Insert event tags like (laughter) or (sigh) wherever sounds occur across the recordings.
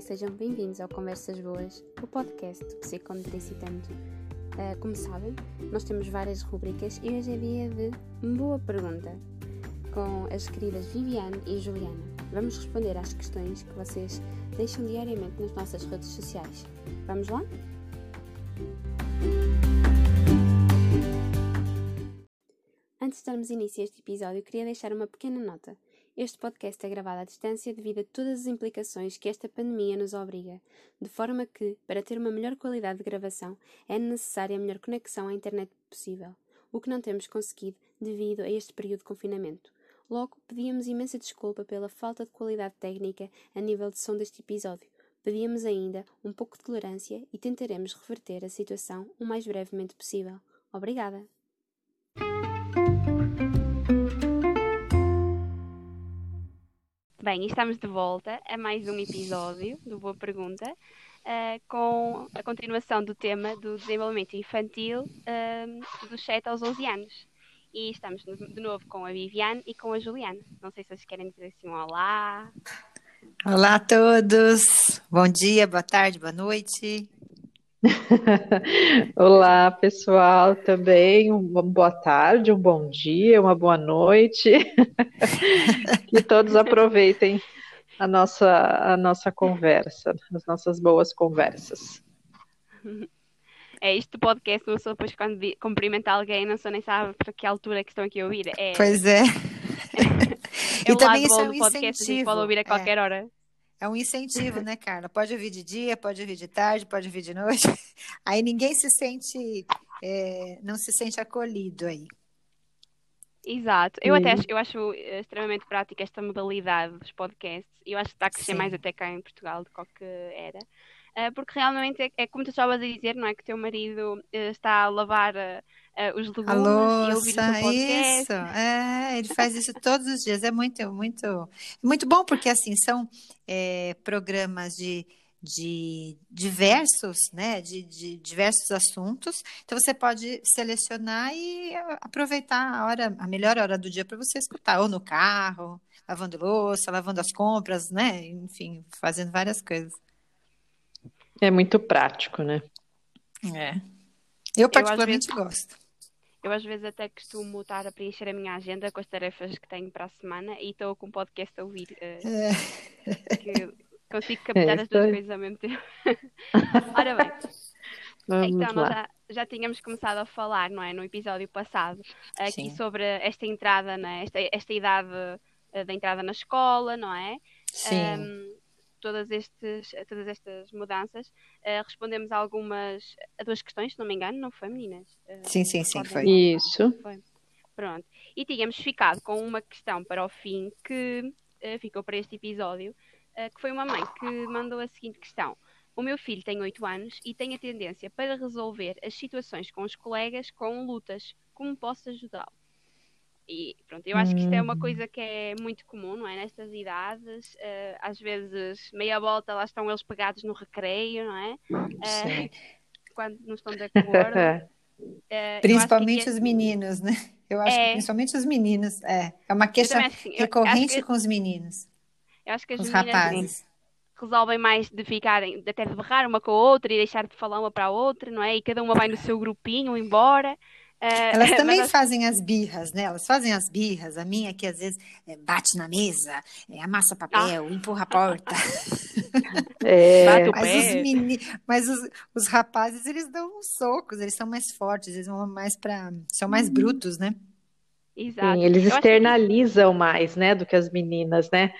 e sejam bem-vindos ao Conversas Boas, o podcast do Psico tanto. Uh, como sabem, nós temos várias rubricas e hoje é dia de Boa Pergunta, com as queridas Viviane e Juliana. Vamos responder às questões que vocês deixam diariamente nas nossas redes sociais. Vamos lá? Antes de darmos início a este episódio, queria deixar uma pequena nota. Este podcast é gravado à distância devido a todas as implicações que esta pandemia nos obriga, de forma que, para ter uma melhor qualidade de gravação, é necessária a melhor conexão à internet possível, o que não temos conseguido devido a este período de confinamento. Logo, pedíamos imensa desculpa pela falta de qualidade técnica a nível de som deste episódio. Pedíamos ainda um pouco de tolerância e tentaremos reverter a situação o mais brevemente possível. Obrigada! Bem, estamos de volta a mais um episódio do Boa Pergunta, uh, com a continuação do tema do desenvolvimento infantil uh, dos 7 aos 11 anos. E estamos de novo com a Viviane e com a Juliana. Não sei se vocês querem dizer assim um olá. Olá a todos. Bom dia, boa tarde, boa noite. (laughs) Olá, pessoal, também uma boa tarde, um bom dia, uma boa noite. (laughs) que todos aproveitem a nossa, a nossa conversa, as nossas boas conversas. É isto do podcast, não sou depois quando cumprimentar alguém, não sou nem sabe para que altura que estão aqui a ouvir. É... Pois é. (laughs) é e também isso é um podcast, incentivo. pode ouvir a qualquer é. hora. É um incentivo, né, Carla? Pode ouvir de dia, pode ouvir de tarde, pode ouvir de noite. (laughs) Aí ninguém se sente, é, não se sente acolhido aí. Exato. Eu até acho, eu acho eh, extremamente prática esta modalidade dos podcasts. Eu acho que está a crescer Sim. mais até cá em Portugal do que era. Uh, porque realmente é, é, como tu estavas a dizer, não é? Que teu marido uh, está a lavar uh, os legumes a e ouvir o podcast. Isso, é, ele faz isso todos os dias. É muito, muito, muito bom, porque assim, são é, programas de de diversos, né, de, de, diversos assuntos. Então você pode selecionar e aproveitar a hora, a melhor hora do dia para você escutar, ou no carro, lavando louça, lavando as compras, né, enfim, fazendo várias coisas. É muito prático, né? É. Eu particularmente eu, vezes, gosto. Eu às vezes até costumo estar a preencher a minha agenda com as tarefas que tenho para a semana e estou com um podcast a ouvir. Uh, é. que consigo (laughs) captar é, as duas coisas ao mesmo tempo. (laughs) Ora bem. Vamos então, nós já, já tínhamos começado a falar, não é, no episódio passado, aqui Sim. sobre esta entrada, né, esta, esta idade uh, da entrada na escola, não é? Sim. Um, todas, estes, todas estas mudanças, uh, respondemos a algumas, a duas questões, se não me engano, não foi, meninas? Uh, sim, sim, sim, foi. Isso. Foi. Pronto. E tínhamos ficado com uma questão para o fim que uh, ficou para este episódio, que foi uma mãe que mandou a seguinte questão. O meu filho tem 8 anos e tem a tendência para resolver as situações com os colegas com lutas. Como posso ajudá-lo? E pronto, eu acho que isto é uma coisa que é muito comum, não é? Nestas idades, uh, às vezes, meia volta, lá estão eles pegados no recreio, não é? Uh, (laughs) quando não estão de acordo. (laughs) Uh, principalmente é... os meninos, né? Eu acho é... que principalmente os meninos. É, é uma queixa assim, recorrente que... com os meninos. Eu acho que as os meninas rapazes. resolvem mais de ficarem, até de berrar uma com a outra e deixar de falar uma para a outra, não é? E cada uma vai no seu grupinho embora. É, (laughs) Elas também mas... fazem as birras, né? Elas fazem as birras. A minha que às vezes é, bate na mesa, é, amassa papel, ah. empurra a porta. (laughs) É. mas, os, meni... mas os, os, rapazes, eles dão uns socos, eles são mais fortes, eles vão mais para. são mais hum. brutos, né? Exato. Sim, eles externalizam que... mais, né, do que as meninas, né?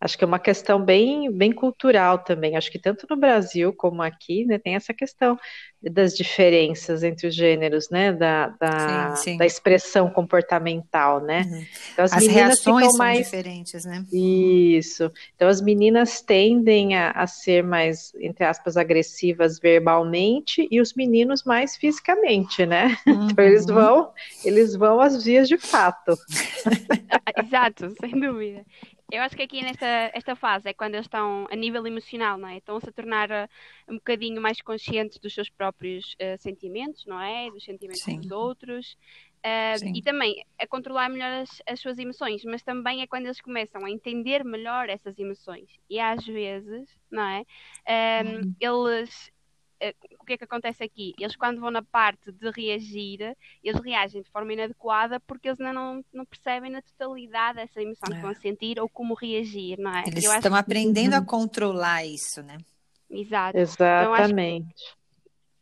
Acho que é uma questão bem, bem cultural também. Acho que tanto no Brasil como aqui, né, tem essa questão das diferenças entre os gêneros, né, da, da, sim, sim. da expressão comportamental, né? Uhum. Então, as, as meninas ficam mais diferentes, né? Isso. Então as meninas tendem a, a ser mais, entre aspas, agressivas verbalmente e os meninos mais fisicamente, né? Uhum. (laughs) Então eles vão, eles vão às vias de fato. (laughs) Exato, sem dúvida. Eu acho que aqui nesta esta fase é quando eles estão a nível emocional, não é? Estão-se a tornar uh, um bocadinho mais conscientes dos seus próprios uh, sentimentos, não é? Dos sentimentos Sim. dos outros. Uh, e também a controlar melhor as, as, suas emoções, mas também é quando eles começam a entender melhor essas emoções. E às vezes, não é? Um, uhum. Eles eh, que é que acontece aqui? Eles, quando vão na parte de reagir, eles reagem de forma inadequada porque eles ainda não, não percebem na totalidade essa emoção é. que vão sentir ou como reagir, não é? Eles Eu estão aprendendo que... a controlar isso, né? Exato. Exatamente. Então.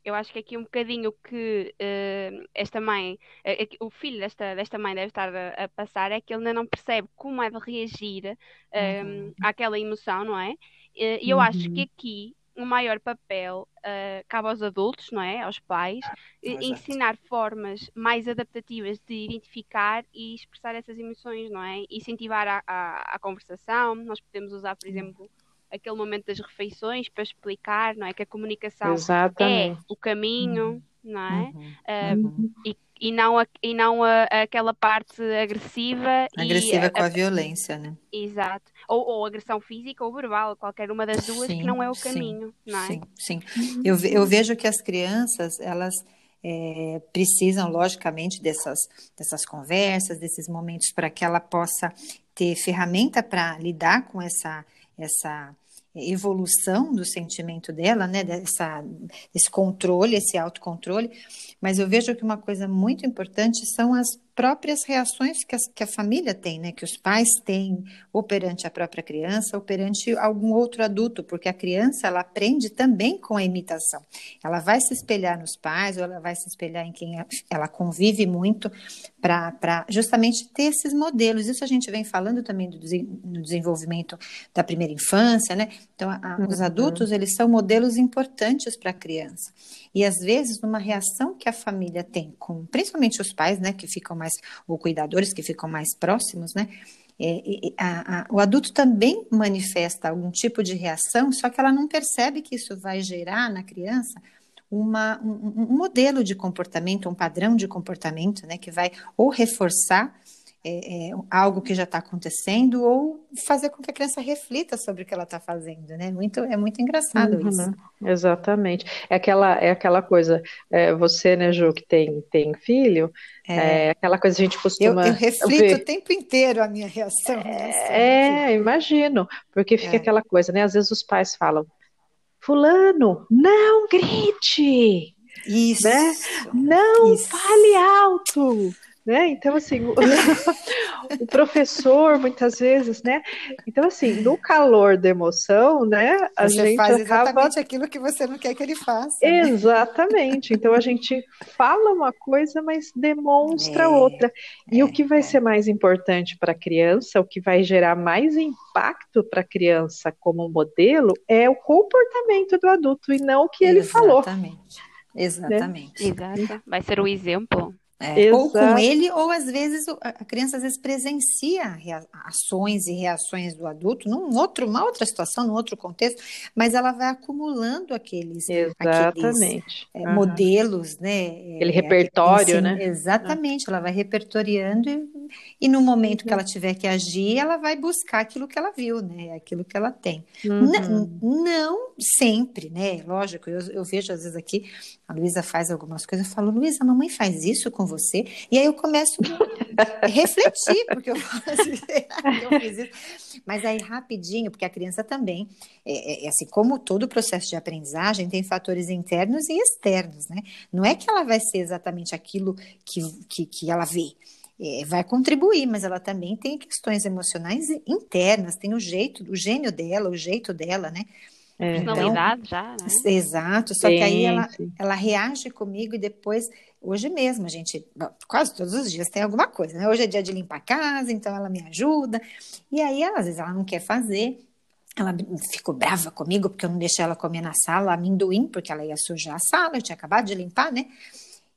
Eu acho que aqui um bocadinho que uh, esta mãe, uh, o filho desta, desta mãe deve estar a, a, passar é que ele ainda não percebe como é de reagir uh, uhum. àquela emoção, não é? E eu uhum. acho que aqui um maior papel uh, cabe aos adultos, não é? Aos pais, ah, ensinar formas mais adaptativas de identificar e expressar essas emoções, não é? Incentivar a, a, a conversação. Nós podemos usar, por exemplo, aquele momento das refeições para explicar, não é? Que a comunicação Exatamente. é o caminho, uhum. não é? Uhum. Uh, uhum. E e não, a, e não a, aquela parte agressiva. Agressiva com a, a, violência, né? Exato. Ou, ou, agressão física ou verbal, qualquer uma das duas sim, que não é o caminho, sim, não é? Sim, sim. Eu, eu vejo que as crianças, elas é, precisam, logicamente, dessas, dessas conversas, desses momentos para que ela possa ter ferramenta para lidar com essa, essa evolução do sentimento dela, né, dessa, desse controle, esse autocontrole, mas eu vejo que uma coisa muito importante são as próprias reações que a, que a família tem, né? Que os pais têm, ou perante a própria criança, ou perante algum outro adulto, porque a criança ela aprende também com a imitação. Ela vai se espelhar nos pais, ou ela vai se espelhar em quem ela convive muito, para justamente ter esses modelos. Isso a gente vem falando também do, no desenvolvimento da primeira infância, né? Então, a, os uhum. adultos, eles são modelos importantes para a criança. E às vezes, numa reação que a família tem com, principalmente os pais, né, que ficam mais, ou cuidadores que ficam mais próximos, né, é, a, a, o adulto também manifesta algum tipo de reação, só que ela não percebe que isso vai gerar na criança uma, um, um modelo de comportamento, um padrão de comportamento, né, que vai ou reforçar é, é, algo que já está acontecendo ou fazer com que a criança reflita sobre o que ela está fazendo, né? Muito, é muito engraçado uhum, isso. Exatamente. É aquela, é aquela coisa, é, você, né, Ju, que tem, tem filho, é, é aquela coisa que a gente costuma. Eu, eu reflito ver. o tempo inteiro a minha reação. É, é imagino, porque fica é. aquela coisa, né? Às vezes os pais falam, Fulano, não grite! Isso. Né? Não isso. fale alto! Né? Então, assim, o, (laughs) o, professor, muitas vezes, né? Então, assim, no calor da emoção, né? A você gente faz acaba... exatamente aquilo que você não quer que ele faça. Né? Exatamente. Então, a gente fala uma coisa, mas demonstra é, outra. E é, o que vai é. ser mais importante para a criança, o que vai gerar mais impacto para a criança como modelo, é o comportamento do adulto e não o que ele falou. Exatamente. Exatamente. Né? Exato. Vai ser o exemplo. É, ou com ele, ou às vezes a criança às vezes presencia ações e reações do adulto num outro, uma outra situação, num outro contexto, mas ela vai acumulando aqueles, aqueles é, uhum. modelos, né? Aquele é, repertório, né? Exatamente, ela vai repertoriando e, e no momento que ela tiver que agir, ela vai buscar aquilo que ela viu, né? Aquilo que ela tem. Uhum. Não, sempre, né? Lógico, eu, eu vejo às vezes aqui, a Luísa faz algumas coisas, eu falo, Luísa, a mamãe faz isso com você? E aí eu começo a refletir, porque eu falo assim, (laughs) eu fiz isso. Mas aí rapidinho, porque a criança também, é, é, é, assim, como todo o processo de aprendizagem, tem fatores internos e externos, né? Não é que ela vai ser exatamente aquilo que, que, que ela vê. É, vai contribuir, mas ela também tem questões emocionais internas, tem o jeito, o gênio dela, o jeito dela, né? É. Personalidade então, já, né? Exato, só sim, que aí ela, ela reage comigo e depois, hoje mesmo, a gente, quase todos os dias tem alguma coisa, né? Hoje é dia de limpar a casa, então ela me ajuda. E aí, às vezes, ela não quer fazer. Ela ficou brava comigo porque eu não deixei ela comer na sala amendoim, porque ela ia sujar a sala, eu tinha acabado de limpar, né?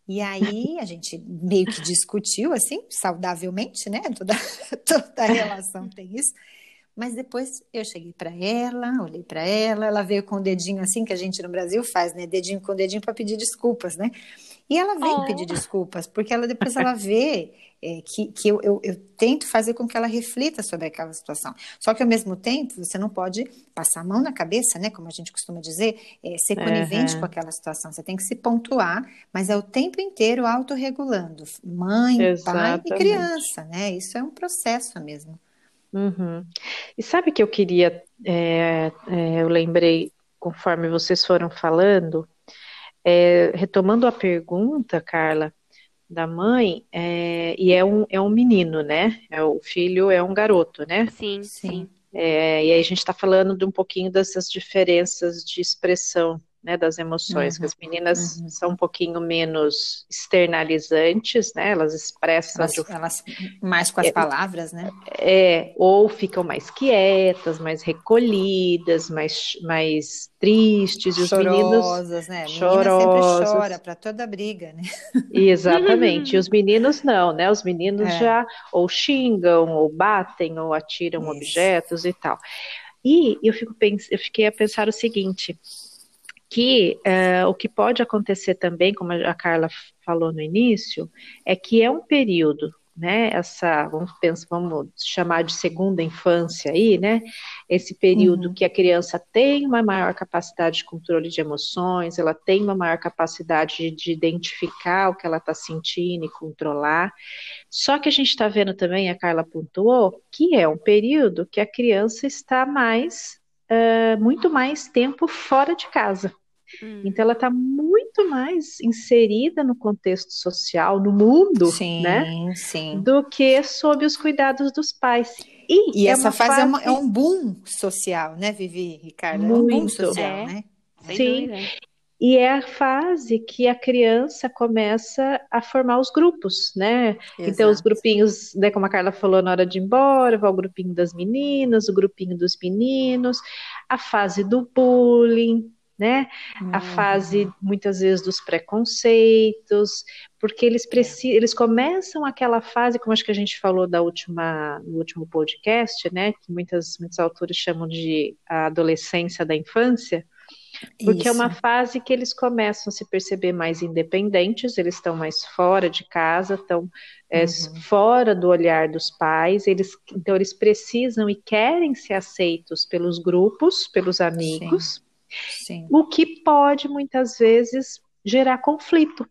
E aí a gente meio que discutiu, assim, saudavelmente, né? Toda, (laughs) toda relação tem isso. Mas depois eu cheguei para ela, olhei para ela, ela veio com o dedinho assim que a gente no Brasil faz, né? Dedinho com dedinho para pedir desculpas, né? E ela vem oh. pedir desculpas, porque ela depois (laughs) ela vê é, que, que eu, eu, eu, tento fazer com que ela reflita sobre aquela situação. Só que, ao mesmo tempo, você não pode passar a mão na cabeça, né? Como a gente costuma dizer, é, ser conivente uhum. com aquela situação. Você tem que se pontuar, mas é o tempo inteiro autorregulando. Mãe, Exatamente. pai e criança, né? Isso é um processo mesmo. Uhum. E sabe que eu queria, é, eu lembrei, conforme vocês foram falando, é, retomando a pergunta, Carla, da mãe, é, e é um, é um menino, né? É, o filho é um garoto, né? Sim, sim. É, e aí a gente está falando de um pouquinho dessas diferenças de expressão né, das emoções, uhum, que as meninas uhum. são um pouquinho menos externalizantes, né, elas expressam... Elas, de... elas mais com as é, palavras, né? É, ou ficam mais quietas, mais recolhidas, mais, mais tristes, e os chorosas, meninos... né? Chorosas. sempre chora para toda briga, né? Exatamente, e os meninos não, né, os meninos é. já ou xingam, ou batem, ou atiram Isso. objetos e tal. E eu, fico, eu fiquei a pensar o seguinte que uh, o que pode acontecer também, como a Carla falou no início, é que é um período, né? Essa, vamos pensar, vamos chamar de segunda infância aí, né? Esse período uhum. que a criança tem uma maior capacidade de controle de emoções, ela tem uma maior capacidade de, de identificar o que ela está sentindo e controlar. Só que a gente está vendo também, a Carla pontuou, que é um período que a criança está mais Uh, muito mais tempo fora de casa. Hum. Então ela está muito mais inserida no contexto social, no mundo, sim, né? Sim. Do que sob os cuidados dos pais. E, e é essa fase, fase... É, uma, é, um boom social, né, Vivi, Ricardo? Muito. É um boom social, é. né? Sim. E é a fase que a criança começa a formar os grupos, né? Exato. Então, os grupinhos, né, como a Carla falou na hora de ir embora, vai o grupinho das meninas, o grupinho dos meninos, a fase do bullying, né? Uhum. A fase muitas vezes dos preconceitos, porque eles precisam, eles começam aquela fase, como acho que a gente falou da última, no último podcast, né? Que muitas, muitos autores chamam de a adolescência da infância. Porque Isso. é uma fase que eles começam a se perceber mais independentes, eles estão mais fora de casa, estão é, uhum. fora do olhar dos pais, eles, então eles precisam e querem ser aceitos pelos grupos, pelos amigos. Sim. Sim. O que pode muitas vezes gerar conflito.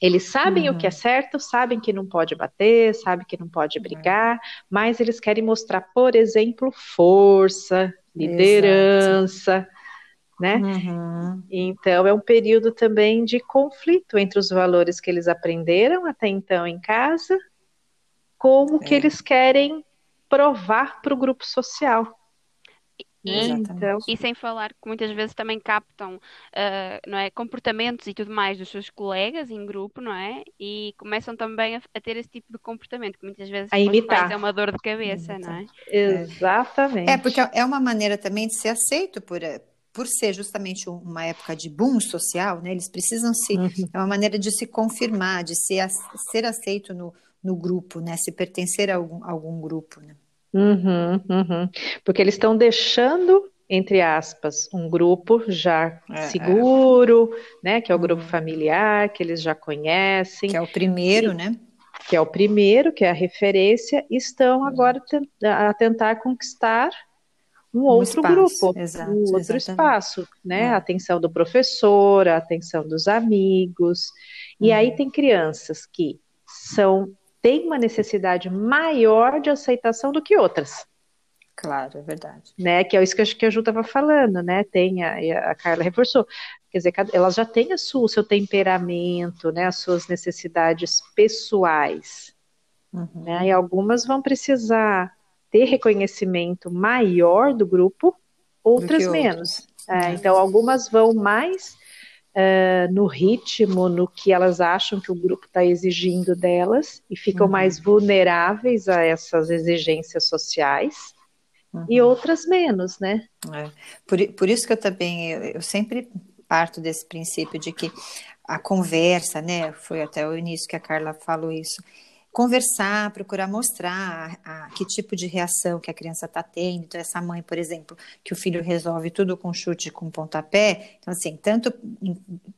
Eles sabem uhum. o que é uhum. certo, sabem que não pode bater, sabem que não pode uhum. brigar, uhum. mas eles querem mostrar, por exemplo, força, liderança, Exato. né? Uhum. Então é um período também de conflito entre os valores que eles aprenderam até então em casa, como é. que eles querem provar para o grupo social. E, então, e sem falar que muitas vezes também captam uh, não é, comportamentos e tudo mais dos seus colegas em grupo, não é? E começam também a, a ter esse tipo de comportamento, que muitas vezes a imitar. é uma dor de cabeça, não é? Exatamente. É, porque é uma maneira também de ser aceito por, por ser justamente uma época de boom social, né? Eles precisam se. Uhum. É uma maneira de se confirmar, de ser, ser aceito no, no grupo, né? Se pertencer a algum, a algum grupo, né? Uhum, uhum. Porque eles estão deixando, entre aspas, um grupo já é, é. seguro, é. né? Que é o grupo uhum. familiar, que eles já conhecem. Que é o primeiro, e, né? Que é o primeiro, que é a referência, estão agora a tentar conquistar um, um outro espaço, grupo, exato, um outro exatamente. espaço, né? É. A atenção do professor, a atenção dos amigos. E aí uhum. tem crianças que são têm uma necessidade maior de aceitação do que outras. Claro, é verdade. Né, que é isso que, que a Ju estava falando, né? Tem a, a Carla reforçou. Quer dizer, elas já têm a sua, o seu temperamento, né? As suas necessidades pessoais. Uhum. Né, e algumas vão precisar ter reconhecimento maior do grupo, outras menos. É, então, algumas vão mais uh, no ritmo, no que elas acham que o grupo está exigindo delas e ficam uhum. mais vulneráveis a essas exigências sociais. Uhum. E outras menos, né? É. Por, por isso que eu também, eu, eu sempre parto desse princípio de que a conversa, né, foi até o início que a Carla falou isso, conversar, procurar mostrar a, a, que tipo de reação que a criança está tendo. Então, essa mãe, por exemplo, que o filho resolve tudo com chute, com pontapé. Então, assim, tanto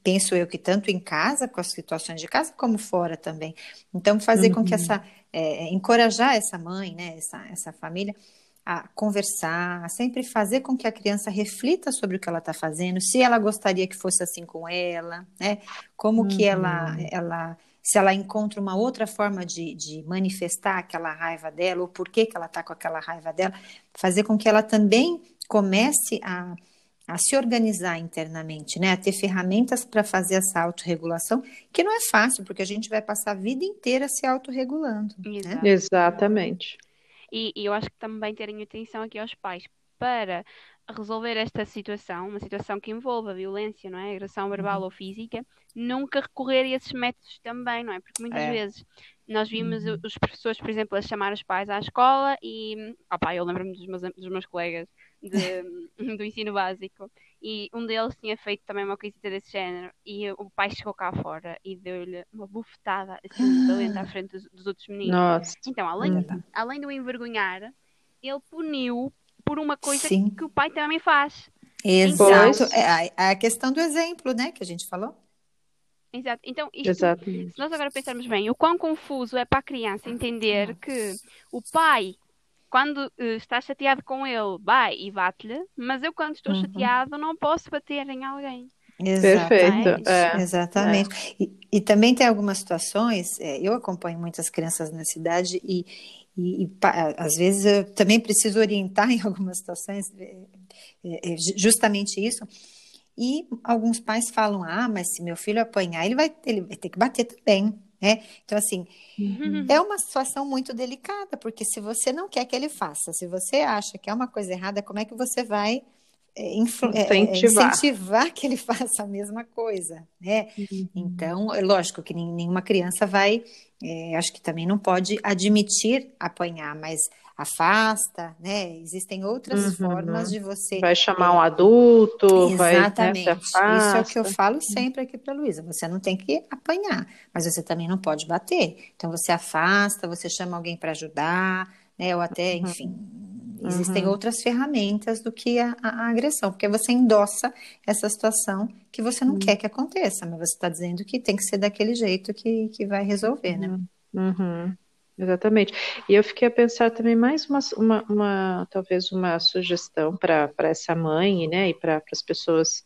penso eu que tanto em casa, com as situações de casa, como fora também. Então, fazer uhum. com que uhum. essa é, encorajar essa mãe, né, essa, essa família a conversar, a sempre fazer com que a criança reflita sobre o que ela está fazendo, se ela gostaria que fosse assim com ela, né? Como uhum. que ela, uhum. ela, se ela encontra uma outra forma de, de manifestar aquela raiva dela, ou por que, que ela está com aquela raiva dela, fazer com que ela também comece a, a se organizar internamente, né? A ter ferramentas para fazer essa autorregulação, que não é fácil, porque a gente vai passar a vida inteira se autorregulando. Né? Exatamente. E, e eu acho que também terem atenção aqui aos pais para resolver esta situação, uma situação que envolva violência, não é? Agressão verbal uhum. ou física, nunca recorrer a esses métodos também, não é? Porque muitas é. vezes nós vimos uhum. os professores, por exemplo, a chamar os pais à escola e, opá, eu lembro-me dos meus, dos meus colegas de, (laughs) do ensino básico e um deles tinha feito também uma coisita desse género e o pai chegou cá fora e deu-lhe uma bufetada assim valente à (gasps) frente dos, dos outros meninos. Nossa. Então, além, uhum. além de o envergonhar, ele puniu por uma coisa Sim. que o pai também faz. Exato. Então, é a, a questão do exemplo, né, que a gente falou. Exato. Então, isto, se nós agora pensarmos bem, o quão confuso é para a criança entender que o pai quando uh, está chateado com ele, vai e bate-lhe, mas eu quando estou uhum. chateado não posso bater em alguém. Exatamente. Perfeito. É, Exatamente. É. E, e, também tem algumas situações, é, eu acompanho muitas crianças na cidade e, e, e às vezes eu também preciso orientar (laughs) em algumas situações, é, é, é, justamente isso. E alguns pais falam: ah, mas se meu filho apanhar, ele vai, ele vai ter que bater também. Né? Então, assim, uhum. é uma situação muito delicada, porque se você não quer que ele faça, se você acha que é uma coisa errada, como é que você vai é, incentivar. incentivar. que ele (laughs) faça a mesma coisa, né? Uhum. Então, é lógico que nenhuma criança vai, é, acho que também não pode admitir apanhar, mas afasta, né? Existem outras uhum. formas de você. Vai chamar um adulto, Exatamente. vai. Né, Isso é o que eu falo sempre aqui para Luísa. Você não tem que apanhar, mas você também não pode bater. Então você afasta, você chama alguém para ajudar, né? Ou até, uhum. enfim. Existem uhum. outras ferramentas do que a, a, agressão, porque você endossa essa situação que você não uhum. quer que aconteça, mas você está dizendo que tem que ser daquele jeito que, que vai resolver, né? Uhum. Exatamente. E eu fiquei a pensar também mais uma, uma, uma talvez uma sugestão para essa mãe, né, e para as pessoas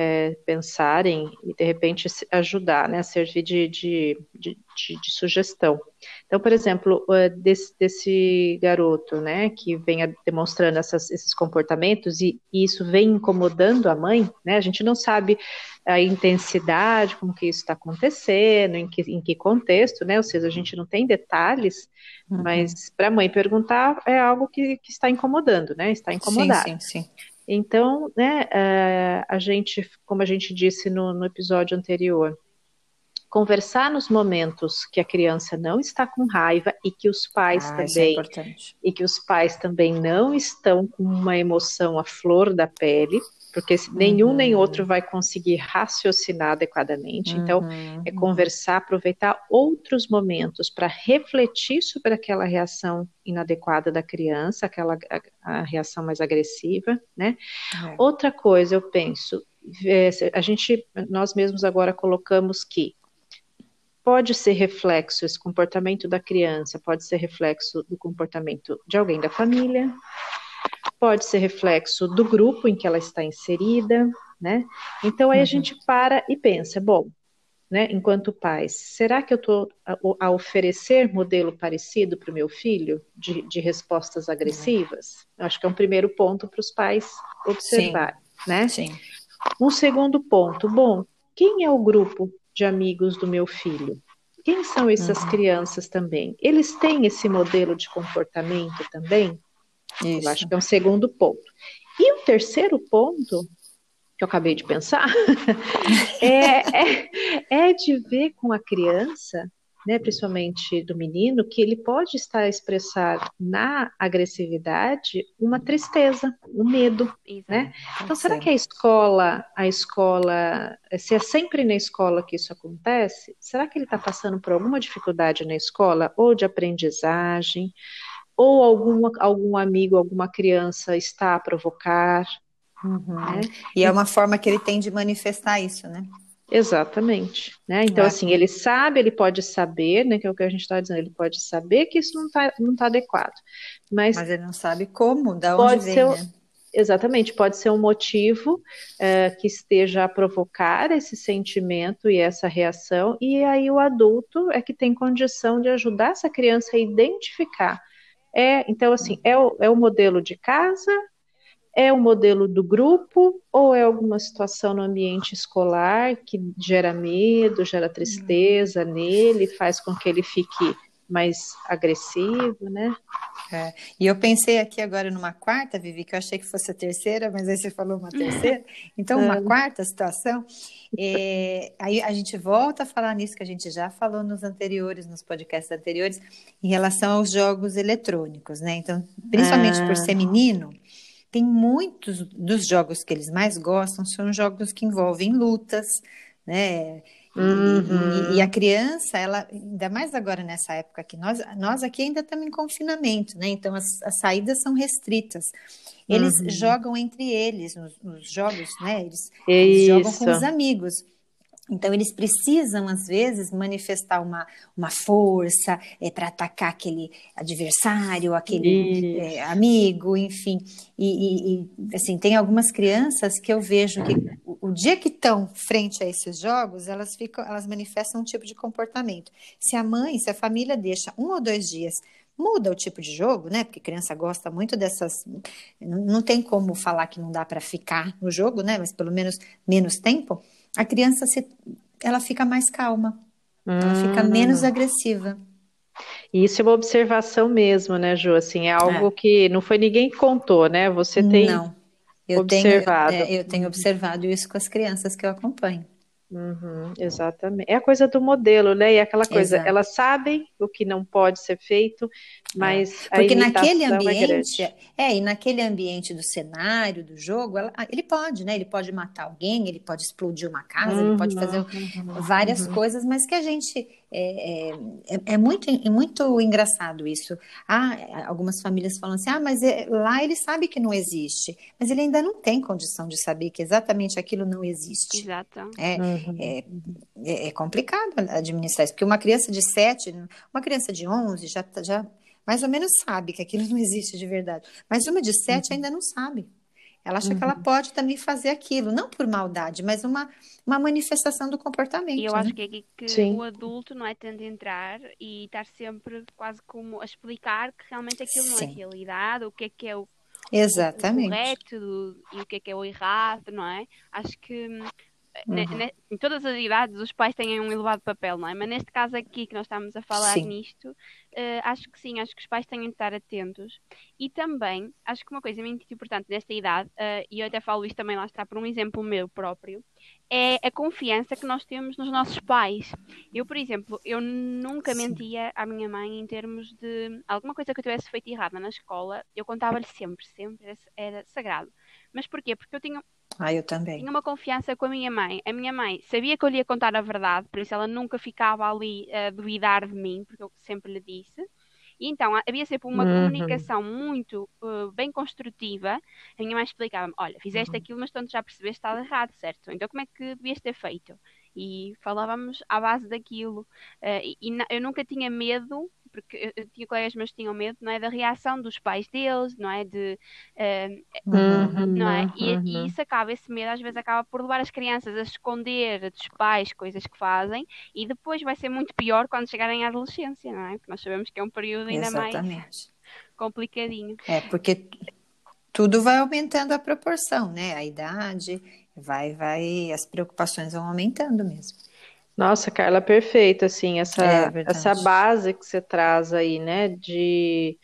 é, pensarem e de repente ajudar, né, servir de, de, de, de, sugestão. Então, por exemplo, desse, desse garoto, né, que vem demonstrando essas, esses comportamentos e, e, isso vem incomodando a mãe, né, a gente não sabe a intensidade, como que isso está acontecendo, em que, em que contexto, né, ou seja, a gente não tem detalhes, uhum. mas para a mãe perguntar é algo que, que está incomodando, né, está incomodado. Sim, sim, sim. Então, né, é, a gente, como a gente disse no, no episódio anterior, conversar nos momentos que a criança não está com raiva e que os pais ah, é também é e que os pais também não estão com uma emoção à flor da pele, porque nenhum uhum. nem outro vai conseguir raciocinar adequadamente. Então, uhum. é conversar, aproveitar outros momentos para refletir sobre aquela reação inadequada da criança, aquela a, a reação mais agressiva, né? É. Outra coisa, eu penso, é, a gente, nós mesmos agora colocamos que pode ser reflexo esse comportamento da criança, pode ser reflexo do comportamento de alguém da família, pode ser reflexo do grupo em que ela está inserida, né? Então aí uhum. a gente para e pensa, bom, né, enquanto pais, será que eu estou a, a, oferecer modelo parecido para o meu filho de, de respostas agressivas? Uhum. Acho que é um primeiro ponto para os pais observar, Sim. né? Sim. Um segundo ponto, bom, quem é o grupo de amigos do meu filho? Quem são essas uhum. crianças também? Eles têm esse modelo de comportamento também? Isso. Eu acho que é um segundo ponto. E o terceiro ponto, que eu acabei de pensar, (laughs) é, é, é, de ver com a criança né, principalmente do menino, que ele pode estar a expressar na agressividade uma tristeza, um medo, né? Então, será que a escola, a escola, se é sempre na escola que isso acontece, será que ele está passando por alguma dificuldade na escola, ou de aprendizagem, ou algum, algum amigo, alguma criança está a provocar? Uhum. Né? E é uma forma que ele tem de manifestar isso, né? Exatamente, né? Então, é. assim, ele sabe, ele pode saber, né? Que é o que a gente está dizendo, ele pode saber que isso não está não tá adequado. Mas, mas ele não sabe como, da onde vem, né? Exatamente, pode ser um motivo é, que esteja a provocar esse sentimento e essa reação, e aí o adulto é que tem condição de ajudar essa criança a identificar. É, então, assim, é o, é o modelo de casa, é o modelo do grupo ou é alguma situação no ambiente escolar que gera medo, gera tristeza nele, faz com que ele fique mais agressivo, né? É. E eu pensei aqui agora numa quarta, Vivi, que eu achei que fosse a terceira, mas aí você falou uma terceira. Então, uma (laughs) é. quarta situação. É, aí a gente volta a falar nisso que a gente já falou nos anteriores, nos podcasts anteriores, em relação aos jogos eletrônicos, né? Então, principalmente por ser menino, tem muitos dos jogos que eles mais gostam são jogos que envolvem lutas, né? E, uhum. e, e, a criança, ela, ainda mais agora nessa época que nós, nós aqui ainda estamos em confinamento, né? Então as, as saídas são restritas. Eles uhum. jogam entre eles nos, nos jogos, né? Eles, eles jogam com os amigos. Então, eles precisam, às vezes, manifestar uma, uma força é, para atacar aquele adversário, aquele é, amigo, enfim. E, e, e, assim, tem algumas crianças que eu vejo que o, o dia que estão frente a esses jogos, elas, ficam, elas manifestam um tipo de comportamento. Se a mãe, se a família deixa um ou dois dias muda o tipo de jogo, né? Porque criança gosta muito dessas. Não tem como falar que não dá para ficar no jogo, né? Mas pelo menos menos tempo a criança se, ela fica mais calma, hum. ela fica hum. menos agressiva. Isso é uma observação mesmo, né, Ju? Assim, é algo é. que não foi ninguém que contou, né? Você tem não. Eu observado. Tenho, é, eu tenho observado isso com as crianças que eu acompanho. Uhum, exatamente. É a coisa do modelo, né? E aquela coisa, Exato. elas sabem o que não pode ser feito, é. mas é. porque naquele ambiente, é, é, e naquele ambiente do cenário do jogo, ela, ele pode, né? Ele pode matar alguém, ele pode explodir uma casa, uhum, ele pode uhum, fazer uhum, várias uhum. coisas, mas que a gente é, é, é, muito, é muito engraçado isso. Ah, algumas famílias falam assim: ah, mas é, lá ele sabe que não existe, mas ele ainda não tem condição de saber que exatamente aquilo não existe. Exato. É, uhum. é, é, é, complicado administrar isso, porque uma criança de 7, uma criança de 11 já, já mais ou menos sabe que aquilo não existe de verdade, mas uma de 7 uhum. ainda não sabe. Ela acha uhum. que ela uhum. pode também fazer aquilo, não por maldade, mas uma, uma manifestação do comportamento. E eu né? acho que é que o adulto não é tanto entrar e estar sempre quase como a explicar que realmente aquilo Sim. não é realidade, o que é que é o, Exatamente. o correto e o que é que é o errado, não é? Acho que Uhum. em todas as idades os pais têm um elevado papel, não é? Mas neste caso aqui que nós estamos a falar sim. nisto, uh, acho que sim, acho que os pais têm de estar atentos. E também, acho que uma coisa muito importante nesta idade, uh, e eu até falo isto também lá está por um exemplo meu próprio, é a confiança que nós temos nos nossos pais. Eu, por exemplo, eu nunca sim. mentia à minha mãe em termos de alguma coisa que eu tivesse feito errada na escola, eu contava-lhe sempre, sempre, era, era sagrado. Mas porquê? Porque eu tinha ah, eu também. Tinha uma confiança com a minha mãe. A minha mãe sabia que eu lhe ia contar a verdade, por isso ela nunca ficava ali a duvidar de mim, porque eu sempre lhe disse. E então havia sempre uma uhum. comunicação muito uh, bem construtiva. A minha mãe explicava-me: olha, fizeste uhum. aquilo, mas tu já percebeste que estava errado, certo? Então como é que devias ter feito? E falávamos à base daquilo. Uh, e, e eu nunca tinha medo porque eu, tinha colegas meus que tinham medo, não é, da reação dos pais deles, não é, de, uh, uhum, não é, e, uhum. e, isso acaba, esse medo às vezes acaba por levar as crianças a esconder dos pais coisas que fazem e depois vai ser muito pior quando chegarem à adolescência, não é, porque nós sabemos que é um período ainda Exatamente. mais complicadinho. É, porque tudo vai aumentando a proporção, né, a idade, vai, vai, as preocupações vão aumentando mesmo. Nossa, Carla, perfeito, assim, essa, é essa base que você traz aí, né, de,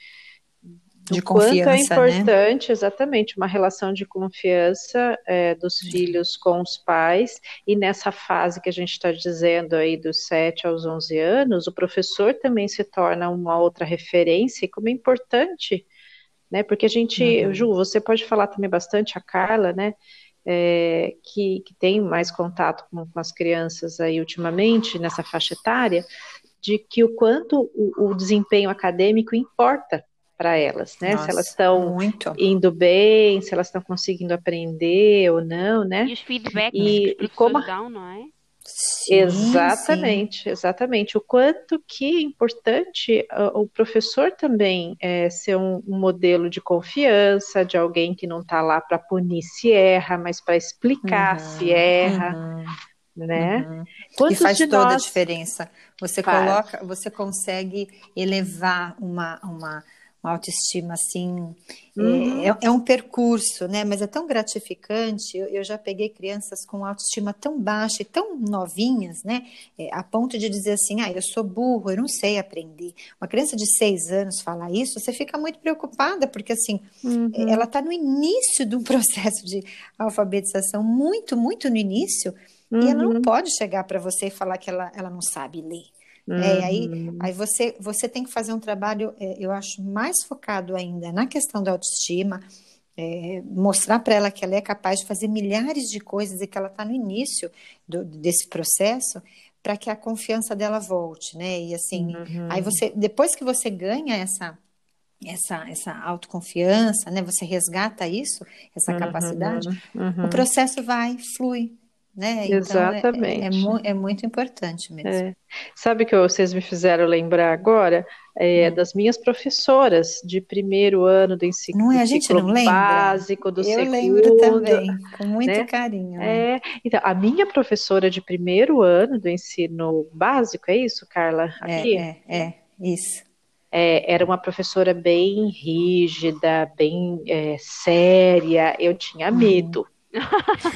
de quanto é né? importante, né? exatamente, uma relação de confiança é, dos filhos com os pais, e nessa fase que a gente está dizendo aí dos 7 aos 11 anos, o professor também se torna uma outra referência, e como é importante, né, porque a gente, uhum. Ju, você pode falar também bastante, a Carla, né, é, que, que tem mais contato com, com as crianças aí ultimamente, nessa faixa etária, de que o quanto o, o desempenho acadêmico importa para elas, né? Nossa, se elas estão indo bem, se elas estão conseguindo aprender ou não, né? E os feedbacks e, que os como... dão, não é? Sim, exatamente, sim. exatamente. O quanto que é importante uh, o professor também é, ser um, um, modelo de confiança, de alguém que não está lá para punir se erra, mas para explicar uhum, se erra. Uhum, né? Uhum. E faz toda nós... a diferença. Você faz. coloca, você consegue elevar uma, uma uma autoestima assim. Uhum. É, é, um percurso, né? Mas é tão gratificante. Eu, eu, já peguei crianças com autoestima tão baixa e tão novinhas, né? É, a ponto de dizer assim: ah, eu sou burro, eu não sei aprender. Uma criança de seis anos falar isso, você fica muito preocupada, porque assim, uhum. ela está no início de um (laughs) processo de alfabetização, muito, muito no início. Uhum. E ela não uhum. pode chegar para você e falar que ela, ela não sabe ler. Uhum. É, aí, aí você, você tem que fazer um trabalho, é, eu acho, mais focado ainda na questão da autoestima, é, mostrar para ela que ela é capaz de fazer milhares de coisas e que ela está no início do, desse processo para que a confiança dela volte, né? E assim, uhum. aí você, depois que você ganha essa essa, essa autoconfiança, né? Você resgata isso, essa uhum, capacidade, uhum. o processo vai, flui, né? Exatamente. Então é, é, é, muito importante mesmo. É. Sabe que vocês me fizeram lembrar agora é, hum. das minhas professoras de primeiro ano do ensino não é, a gente não lembra. básico, do Eu segundo. lembro também, com muito né? carinho. Né? É, então, a minha professora de primeiro ano do ensino básico, é isso, Carla? É, Aqui? É, é, isso. Era uma professora bem rígida, bem séria, eu tinha uhum. medo.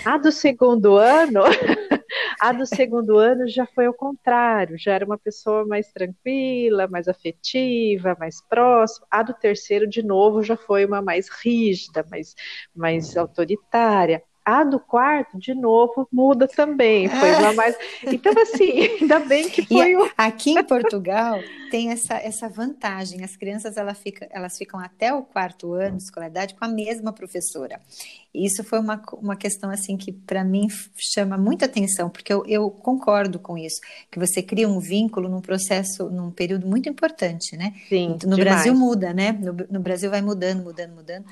A do segundo ano, (laughs) a do segundo ano já foi ao contrário, já era uma pessoa mais tranquila, mais afetiva, mais próxima. A do terceiro, de novo, já foi uma mais rígida, mais, mais autoritária. A do quarto, de novo, muda também. Foi uma mais. (laughs) Então, assim, ainda bem que foi. E aqui em Portugal tem essa, essa vantagem. As crianças elas ficam, elas ficam até o quarto ano de escolaridade com a mesma professora. Isso foi uma, uma questão assim que para mim chama muita atenção, porque eu, eu, concordo com isso, que você cria um vínculo num processo, num período muito importante, né? Sim, no demais. Brasil muda, né? No, no, Brasil vai mudando, mudando, mudando.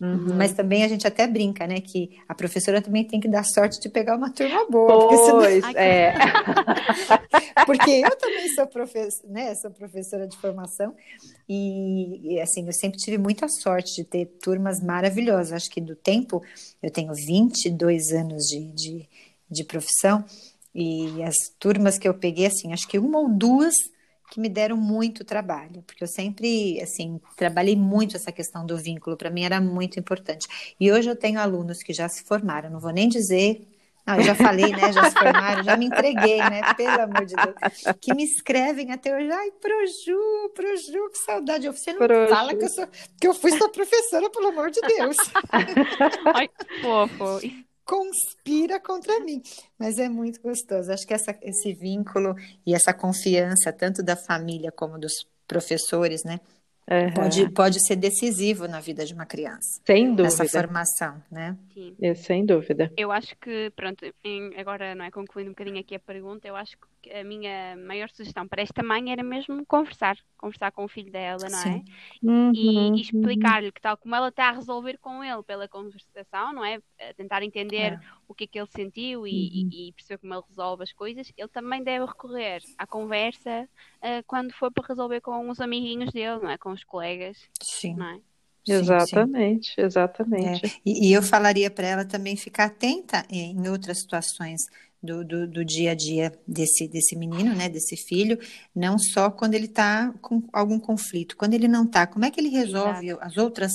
Uhum. Mas também a gente até brinca, né? Que a professora também tem que dar sorte de pegar uma turma boa. Pois, senão... é. (laughs) porque eu também sou, né? sou professora de formação e, e, assim, eu sempre tive muita sorte de ter turmas maravilhosas. Acho que do tempo, eu tenho 22 anos de, de, de profissão, e as turmas que eu peguei, assim, acho que uma ou duas que me deram muito trabalho, porque eu sempre, assim, trabalhei muito essa questão do vínculo, para mim era muito importante. E hoje eu tenho alunos que já se formaram, não vou nem dizer não, eu já falei, né? Já se formaram, já me entreguei, né? Pelo amor de Deus. Que me escrevem até hoje. Ai, Proju, Proju, que saudade. Você não Proju. fala que eu, sou, que eu fui sua professora, pelo amor de Deus. (laughs) Ai, fofo. Conspira contra mim. Mas é muito gostoso. Acho que essa, esse vínculo e essa confiança, tanto da família como dos professores, né? Uhum. Pode, pode ser decisivo na vida de uma criança. Sem dúvida. Essa formação, né? Sim. É, sem dúvida. Eu acho que, pronto, em, agora não é concluindo um bocadinho aqui a pergunta, eu acho que a minha maior sugestão para esta mãe era mesmo conversar, conversar com o filho dela, não é? Uhum. E, e explicar-lhe que tal como ela está a resolver com ele pela conversação, não é? A tentar entender é. o que é que ele sentiu e, uhum. e, perceber como ele resolve as coisas, ele também deve recorrer à conversa uh, quando for para resolver com os amiguinhos dele, não é? Com os colegas, Sim. não é? exatamente, sim. exatamente. É. E, e, eu falaria para ela também ficar atenta em outras situações do, do, do, dia a dia desse, desse menino, né, desse filho, não só quando ele está com algum conflito, quando ele não está, como é que ele resolve Exato. as outras,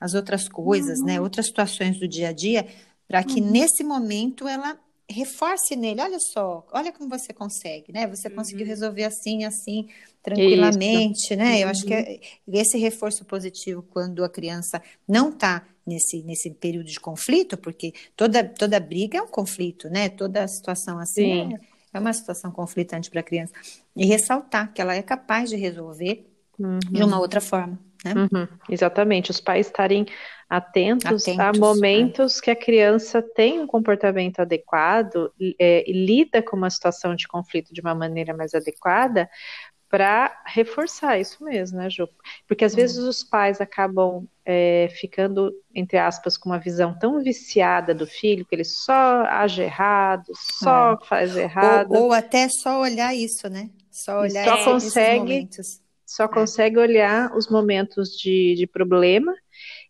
as outras coisas, né, uhum. né, outras situações do dia a dia, para que uhum. nesse momento ela reforce nele, olha só, olha como você consegue, né? Você conseguiu uhum. resolver assim, assim, tranquilamente, Isso. né? Eu acho que é, esse reforço positivo quando a criança não está nesse, nesse período de conflito, porque toda, toda briga é um conflito, né? Toda situação assim é, é, uma situação conflitante para a criança. E ressaltar que ela é capaz de resolver uhum. de uma outra forma. Né? Uhum. Exatamente, os pais estarem atentos, atentos a momentos é. que a criança tem um comportamento adequado é, e lida com uma situação de conflito de uma maneira mais adequada para reforçar isso mesmo, né, Ju? Porque às uhum. vezes os pais acabam é, ficando, entre aspas, com uma visão tão viciada do filho que ele só age errado, só é. faz errado. Ou, ou, até só olhar isso, né? Só olhar só consegue, Só consegue olhar os momentos de, de problema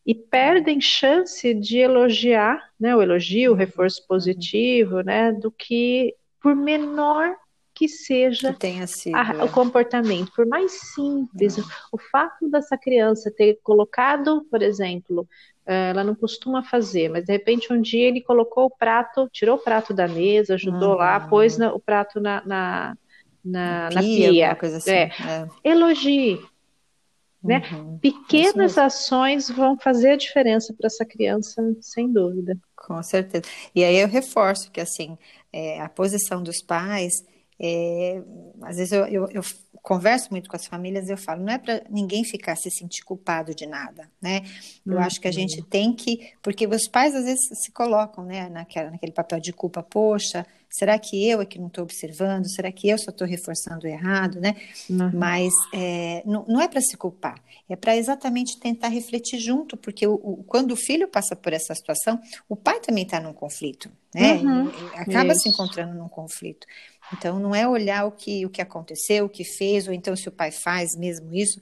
e perdem chance de elogiar, né, o elogio, o reforço uhum. positivo, né, do que por menor que seja que a, é. o comportamento, por mais simples, é. o fato dessa criança ter colocado, por exemplo, eh, ela não costuma fazer, mas de repente um dia ele colocou o prato, tirou o prato da mesa, ajudou uhum. lá, pôs na, o prato na, na, na, na pia, pia. Coisa assim. é. É. elogie. Né? Uhum. Pequenas ações vão fazer a diferença para essa criança, sem dúvida. Com certeza. E aí eu reforço que assim é, a posição dos pais é, às vezes eu, eu, eu, converso muito com as famílias e eu falo, não é para ninguém ficar se sentir culpado de nada, né? Eu uhum. acho que a gente uhum. tem que, porque os pais às vezes se colocam, né, naquela, naquele papel de culpa, poxa, será que eu é que não estou observando? Será que eu só estou reforçando errado, né? Uhum. Mas é, não, não, é para se culpar, é para exatamente tentar refletir junto, porque o, o, quando o filho passa por essa situação, o pai também está num conflito, né? Uhum. acaba Isso. se encontrando num conflito. Então, não é olhar o que, o que aconteceu, o que fez, ou então se o pai faz mesmo isso.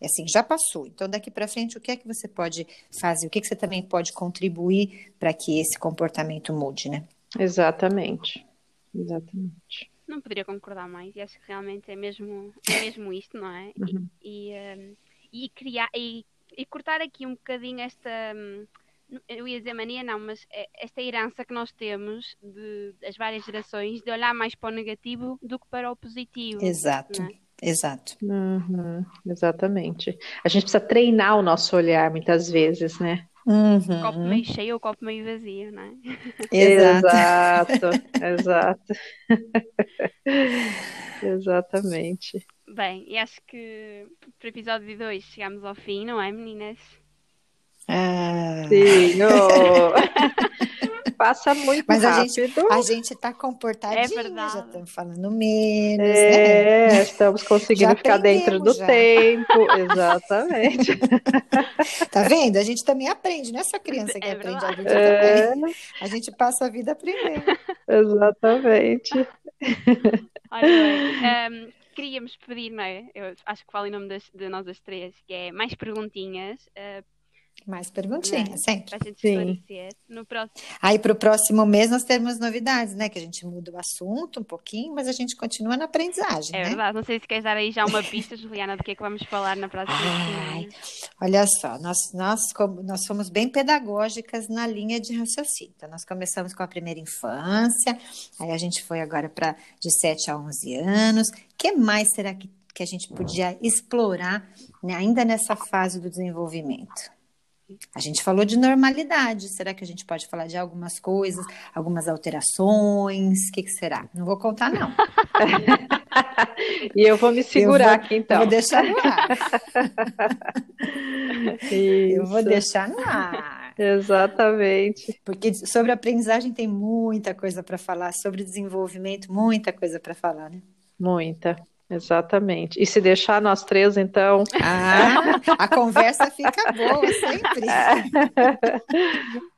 É assim, já passou. Então, daqui para frente, o que é que você pode fazer? O que, é que você também pode contribuir para que esse comportamento mude, né? Exatamente. Exatamente. Não poderia concordar mais. E acho que realmente é mesmo, é mesmo isto, não é? Uhum. E, e, um, e, criar, e, e cortar aqui um bocadinho esta. Um, eu ia dizer mania, não, mas é esta herança que nós temos de, das várias gerações de olhar mais para o negativo do que para o positivo. Exato. É? Exato. Uhum, exatamente. A gente precisa treinar o nosso olhar muitas vezes, né? Uhum. Copo meio cheio ou copo meio vazio, não é? (laughs) Exato, exato. (laughs) Exatamente. Bem, e acho que para o episódio 2 chegamos ao fim, não é, meninas? Ah. Sim, oh. (laughs) passa muito Mas rápido. a gente, a gente tá comportadinho, é verdade. já estamos falando menos, é, né? Estamos conseguindo ficar dentro do já. tempo, (laughs) exatamente. (laughs) tá vendo? A gente também aprende, não é só criança que é aprende, a gente é. também. A gente passa a vida aprendendo. Exatamente. Olha, um, ehm, queríamos pedir, não é? Eu acho que falo em nome das, de nós as três, que é mais perguntinhas. Uh, mais perguntinhas, é? sempre. Para a gente esclarecer. No próximo... Aí, para o próximo mês, nós temos novidades, né? Que a gente muda o assunto um pouquinho, mas a gente continua na aprendizagem. É né? verdade. Não sei se queres dar aí já uma pista, Juliana, do que é que vamos falar na próxima semana. Olha só, nós, nós, nós fomos bem pedagógicas na linha de raciocínio. Então, nós começamos com a primeira infância, aí a gente foi agora para de 7 a 11 anos. O que mais será que, que a gente podia explorar né, ainda nessa fase do desenvolvimento? A gente falou de normalidade. Será que a gente pode falar de algumas coisas, algumas alterações? O que, que será? Não vou contar, não. (laughs) e eu vou me segurar vou, aqui, então. Vou deixar no ar. (laughs) eu vou deixar no ar. Exatamente. Porque sobre aprendizagem tem muita coisa para falar, sobre desenvolvimento, muita coisa para falar, né? Muita. Exatamente. E se deixar nós três, então. Ah, a conversa fica boa sempre.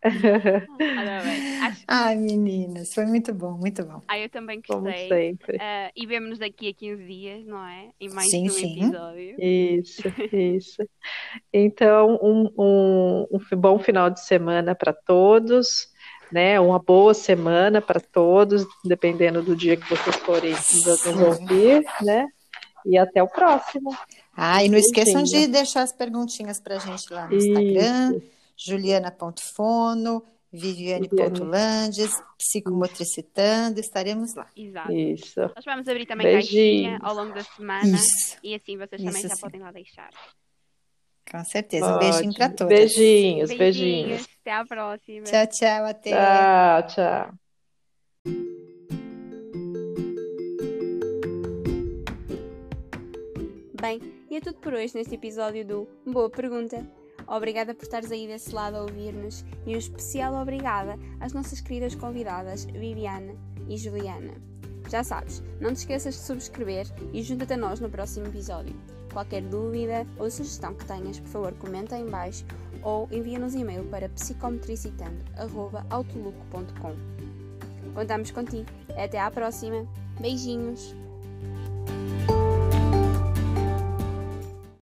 (laughs) Ai, meninas, foi muito bom, muito bom. Ah, eu também gostei. Como sempre. Uh, e vemos-nos daqui a 15 dias, não é? Em mais sim, um sim. episódio. Isso, isso. Então, um, um, um bom final de semana para todos né? Uma boa semana para todos, dependendo do dia que vocês forem nos ouvir, né? E até o próximo. Ah, e não esqueçam de deixar as perguntinhas para a gente lá no Isso. Instagram, juliana.fono, Viviane Viviane. Portulandes, Psicomotricitando, estaremos lá. Exato. Isso. Nós vamos abrir também Beijinhos. caixinha ao longo da semana Isso, e assim vocês também Isso já sim. podem lá deixar. com certeza. Um beijinho para Ótimo. todas. Beijinhos, beijinhos. Até à próxima. Tchau, tchau, até. Tchau, tchau. Bem, e é tudo por hoje neste episódio do Boa Pergunta. Obrigada por estares aí desse lado a ouvir-nos e um especial obrigada às nossas queridas convidadas Viviana e Juliana. Já sabes, não te esqueças de subscrever e junta-te a nós no próximo episódio. Qualquer dúvida ou sugestão que tenhas, por favor, comenta em baixo ou envia-nos e-mail para psicometricitando.autoluco.com. Contamos contigo. Até à próxima. Beijinhos!